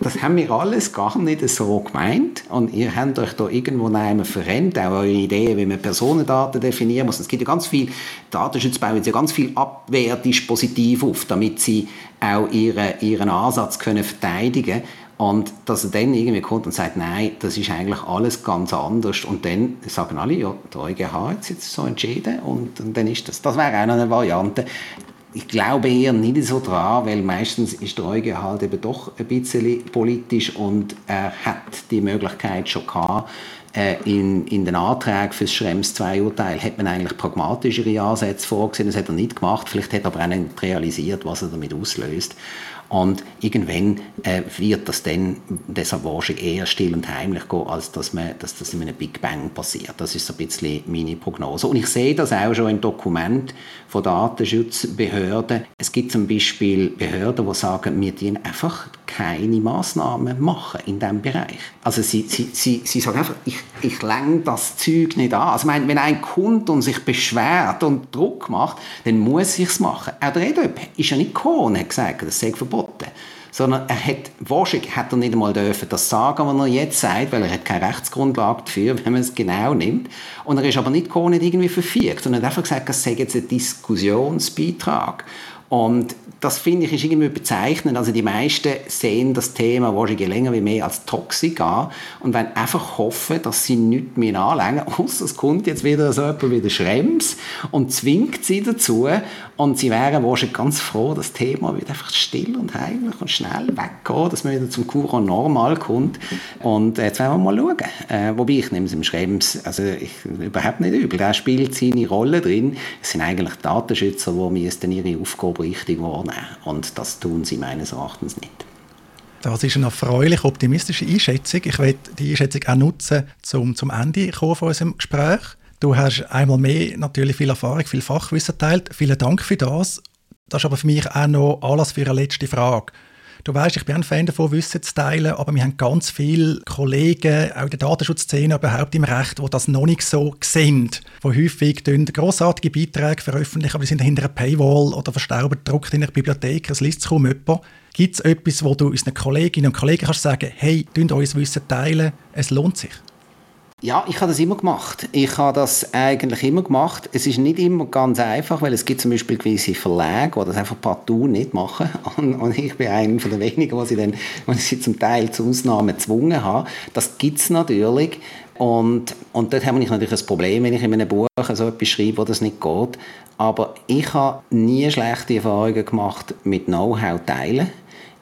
Das haben wir alles gar nicht so gemeint und ihr habt euch da irgendwo nehmen verrennt, auch eure Ideen, wie man Personendaten definieren muss. Es gibt ja ganz viel, Datenschutz bauen ja ganz viel Abwehrdipositiv auf, damit sie auch ihren, ihren Ansatz können verteidigen können. Und dass er dann irgendwie kommt und sagt, nein, das ist eigentlich alles ganz anders. Und dann sagen alle, ja, der EuGH hat es jetzt so entschieden und, und dann ist das. Das wäre auch noch eine Variante. Ich glaube eher nicht so dran, weil meistens ist der EuGH halt eben doch ein bisschen politisch und er hat die Möglichkeit schon gehabt, äh, in, in den Anträgen für das Schrems 2-Urteil hat man eigentlich pragmatischere Ansätze vorgesehen. Das hat er nicht gemacht. Vielleicht hat er aber auch nicht realisiert, was er damit auslöst. Und irgendwann äh, wird das dann, wahrscheinlich eher still und heimlich gehen, als dass, man, dass das in einem Big Bang passiert. Das ist so ein bisschen meine Prognose. Und ich sehe das auch schon in Dokumenten von Datenschutzbehörden. Es gibt zum Beispiel Behörden, die sagen, wir dienen einfach keine Massnahmen machen in diesem Bereich. Also sie, sie, sie, sie sagen einfach, ich, ich länge das Zeug nicht an. Also wenn ein Kunde und sich beschwert und Druck macht, dann muss ich es machen. Auch der EDOP ist ja nicht gekommen und hat gesagt, das sei verboten sondern er hat, wahrscheinlich hat er nicht einmal dürfen das sagen, was er jetzt sagt, weil er hat keine Rechtsgrundlage dafür, [laughs] wenn man es genau nimmt. Und er ist aber nicht gar nicht irgendwie verfügt, sondern hat einfach gesagt, es sei jetzt ein Diskussionsbeitrag. Und das finde ich ist irgendwie bezeichnend. Also die meisten sehen das Thema wahrscheinlich länger wie mehr als toxisch an und wollen einfach hoffen, dass sie nichts mehr anlängen, [laughs] außer es kommt jetzt wieder so jemand wie der Schrems und zwingt sie dazu und sie wären wahrscheinlich ganz froh, das Thema wird einfach still und heimlich und schnell weggehen, dass man wieder zum Kuchen normal kommt und jetzt werden wir mal schauen. Äh, wobei ich nehme es im Schrems, also ich, überhaupt nicht übel, der spielt seine Rolle drin. Es sind eigentlich Datenschützer, die müssten ihre Aufgabe richtig wahrnehmen und das tun sie meines Erachtens nicht. Das ist eine erfreulich optimistische Einschätzung. Ich werde die Einschätzung auch nutzen, um zum Ende von unserem Gespräch. Du hast einmal mehr natürlich viel Erfahrung, viel Fachwissen teilt. Vielen Dank für das. Das ist aber für mich auch noch Anlass für eine letzte Frage. Du weißt, ich bin ein Fan davon, Wissen zu teilen, aber wir haben ganz viele Kollegen, auch in der Datenschutzszene, überhaupt im Recht, die das noch nicht so sehen. Die häufig grossartige Beiträge veröffentlichen, aber die sind hinter einer Paywall oder verstauben gedruckt in der Bibliothek, es liest kaum jemand. Gibt es etwas, wo du unseren Kolleginnen und Kollegen kannst sagen, hey, teilt uns Wissen teilen, es lohnt sich? Ja, ich habe das immer gemacht. Ich habe das eigentlich immer gemacht. Es ist nicht immer ganz einfach, weil es gibt zum Beispiel gewisse Verlage, die das einfach partout nicht machen. [laughs] Und, und ich bin einer von den wenigen, die sie dann, die sie zum Teil zu Ausnahmen gezwungen haben. Das gibt es natürlich. Und, und dort habe ich natürlich ein Problem, wenn ich in einem Buch so etwas schreibe, wo das nicht geht. Aber ich habe nie schlechte Erfahrungen gemacht mit Know-how teilen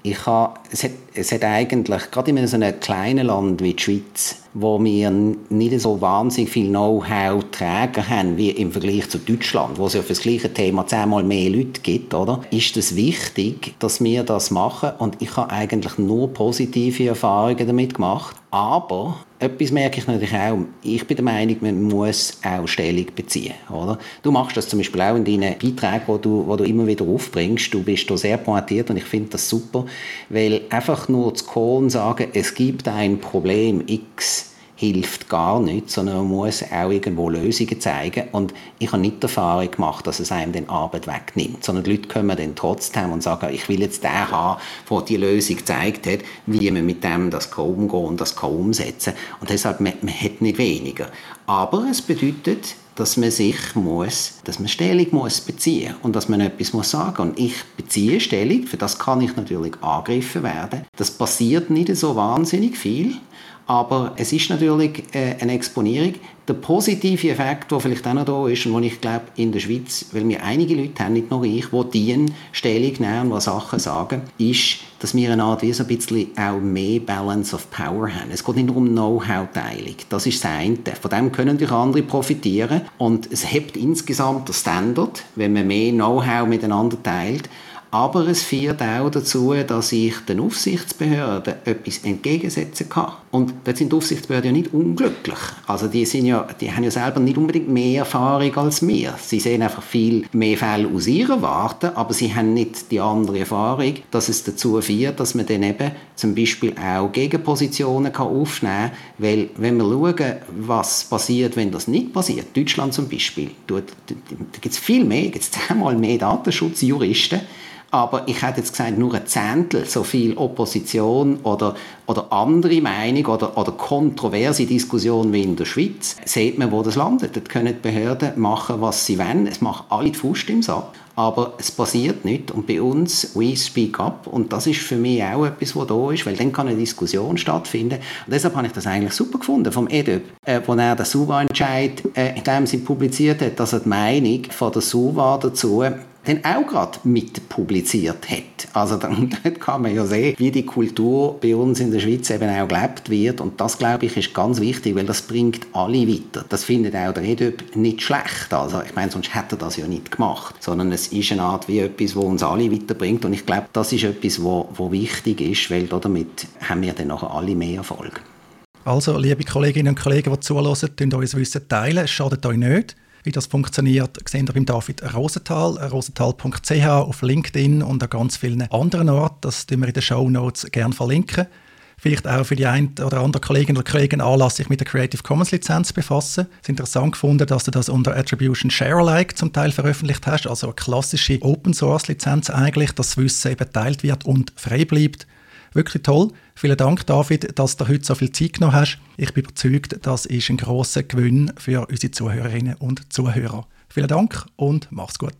ich habe, es, hat, es hat eigentlich, gerade in so einem kleinen Land wie die Schweiz, wo wir nicht so wahnsinnig viel Know-how Träger haben wie im Vergleich zu Deutschland, wo es ja für das gleiche Thema zehnmal mehr Leute gibt, oder? Ist es wichtig, dass wir das machen? Und ich habe eigentlich nur positive Erfahrungen damit gemacht. Aber etwas merke ich natürlich auch. Ich bin der Meinung, man muss auch Stellung beziehen. Oder? Du machst das zum Beispiel auch in deinen Beiträgen, wo du, wo du immer wieder aufbringst. Du bist da sehr pointiert und ich finde das super, weil einfach nur zu kommen sagen, es gibt ein Problem X, hilft gar nicht, sondern man muss auch irgendwo Lösungen zeigen. Und ich habe nicht die Erfahrung gemacht, dass es einem den Arbeit wegnimmt, sondern die Leute kommen dann trotzdem und sagen, ich will jetzt den haben, der die Lösung gezeigt hat, wie man mit dem das kann umgehen und das kann umsetzen. Und deshalb, man, man hat nicht weniger. Aber es bedeutet, dass man sich muss, dass man Stellung muss beziehen und dass man etwas muss sagen. Und ich beziehe Stellung, für das kann ich natürlich angegriffen werden. Das passiert nicht so wahnsinnig viel. Aber es ist natürlich äh, eine Exponierung. Der positive Effekt, der vielleicht auch noch da ist und wo ich glaube, in der Schweiz, weil wir einige Leute haben, nicht nur ich, die dienen, Stellung nehmen und Sachen sagen, ist, dass wir eine Art wie so ein bisschen auch mehr Balance of Power haben. Es geht nicht nur um Know-how-Teilung. Das ist das eine. Von dem können natürlich andere profitieren und es hebt insgesamt der Standard, wenn man mehr Know-how miteinander teilt. Aber es führt auch dazu, dass ich den Aufsichtsbehörden etwas entgegensetzen kann. Und dort sind die Aufsichtsbehörden ja nicht unglücklich. Also die, sind ja, die haben ja selber nicht unbedingt mehr Erfahrung als wir. Sie sehen einfach viel mehr Fälle aus ihrer Warte, aber sie haben nicht die andere Erfahrung, dass es dazu führt, dass man dann eben zum Beispiel auch Gegenpositionen kann aufnehmen kann. Weil wenn wir schauen, was passiert, wenn das nicht passiert, Deutschland zum Beispiel, da gibt es viel mehr, gibt es zehnmal mehr Datenschutzjuristen, aber ich hätte jetzt gesagt, nur ein Zehntel so viel Opposition oder, oder andere Meinung oder, oder kontroverse Diskussion wie in der Schweiz, sieht man, wo das landet. Dort können die Behörden machen, was sie wollen. Es machen alle die Faust im. Aber es passiert nicht. Und bei uns, we speak up. Und das ist für mich auch etwas, was da ist, weil dann kann eine Diskussion stattfinden. Und deshalb habe ich das eigentlich super gefunden vom EDÖB, äh, wo er den SUVA-Entscheid äh, in dem Sinn publiziert hat, dass er die Meinung von der SUVA dazu dann auch gerade mit publiziert hat. Also dann, [laughs] dort kann man ja sehen, wie die Kultur bei uns in der Schweiz eben auch gelebt wird und das, glaube ich, ist ganz wichtig, weil das bringt alle weiter. Das findet auch der EDÖB nicht schlecht. Also ich meine, sonst hätte er das ja nicht gemacht, sondern es ist eine Art wie etwas, wo uns alle weiterbringt und ich glaube, das ist etwas, wo, wo wichtig ist, weil damit haben wir dann nachher alle mehr Erfolg. Also, liebe Kolleginnen und Kollegen, die zuhören, teilt uns Wissen teilen. Es schadet euch nicht. Wie das funktioniert, sehen ihr beim David Rosenthal, rosenthal.ch auf LinkedIn und an ganz vielen anderen Orten. Das tun wir in den Show Notes gerne verlinken. vielleicht auch für die ein oder andere Kolleginnen oder Kollegen Anlass, sich mit der Creative Commons Lizenz befassen. Es ist interessant gefunden, dass du das unter Attribution Share Alike zum Teil veröffentlicht hast, also eine klassische Open Source Lizenz eigentlich, dass das Wissen eben teilt wird und frei bleibt. Wirklich toll. Vielen Dank, David, dass du heute so viel Zeit genommen hast. Ich bin überzeugt, das ist ein grosser Gewinn für unsere Zuhörerinnen und Zuhörer. Vielen Dank und mach's gut.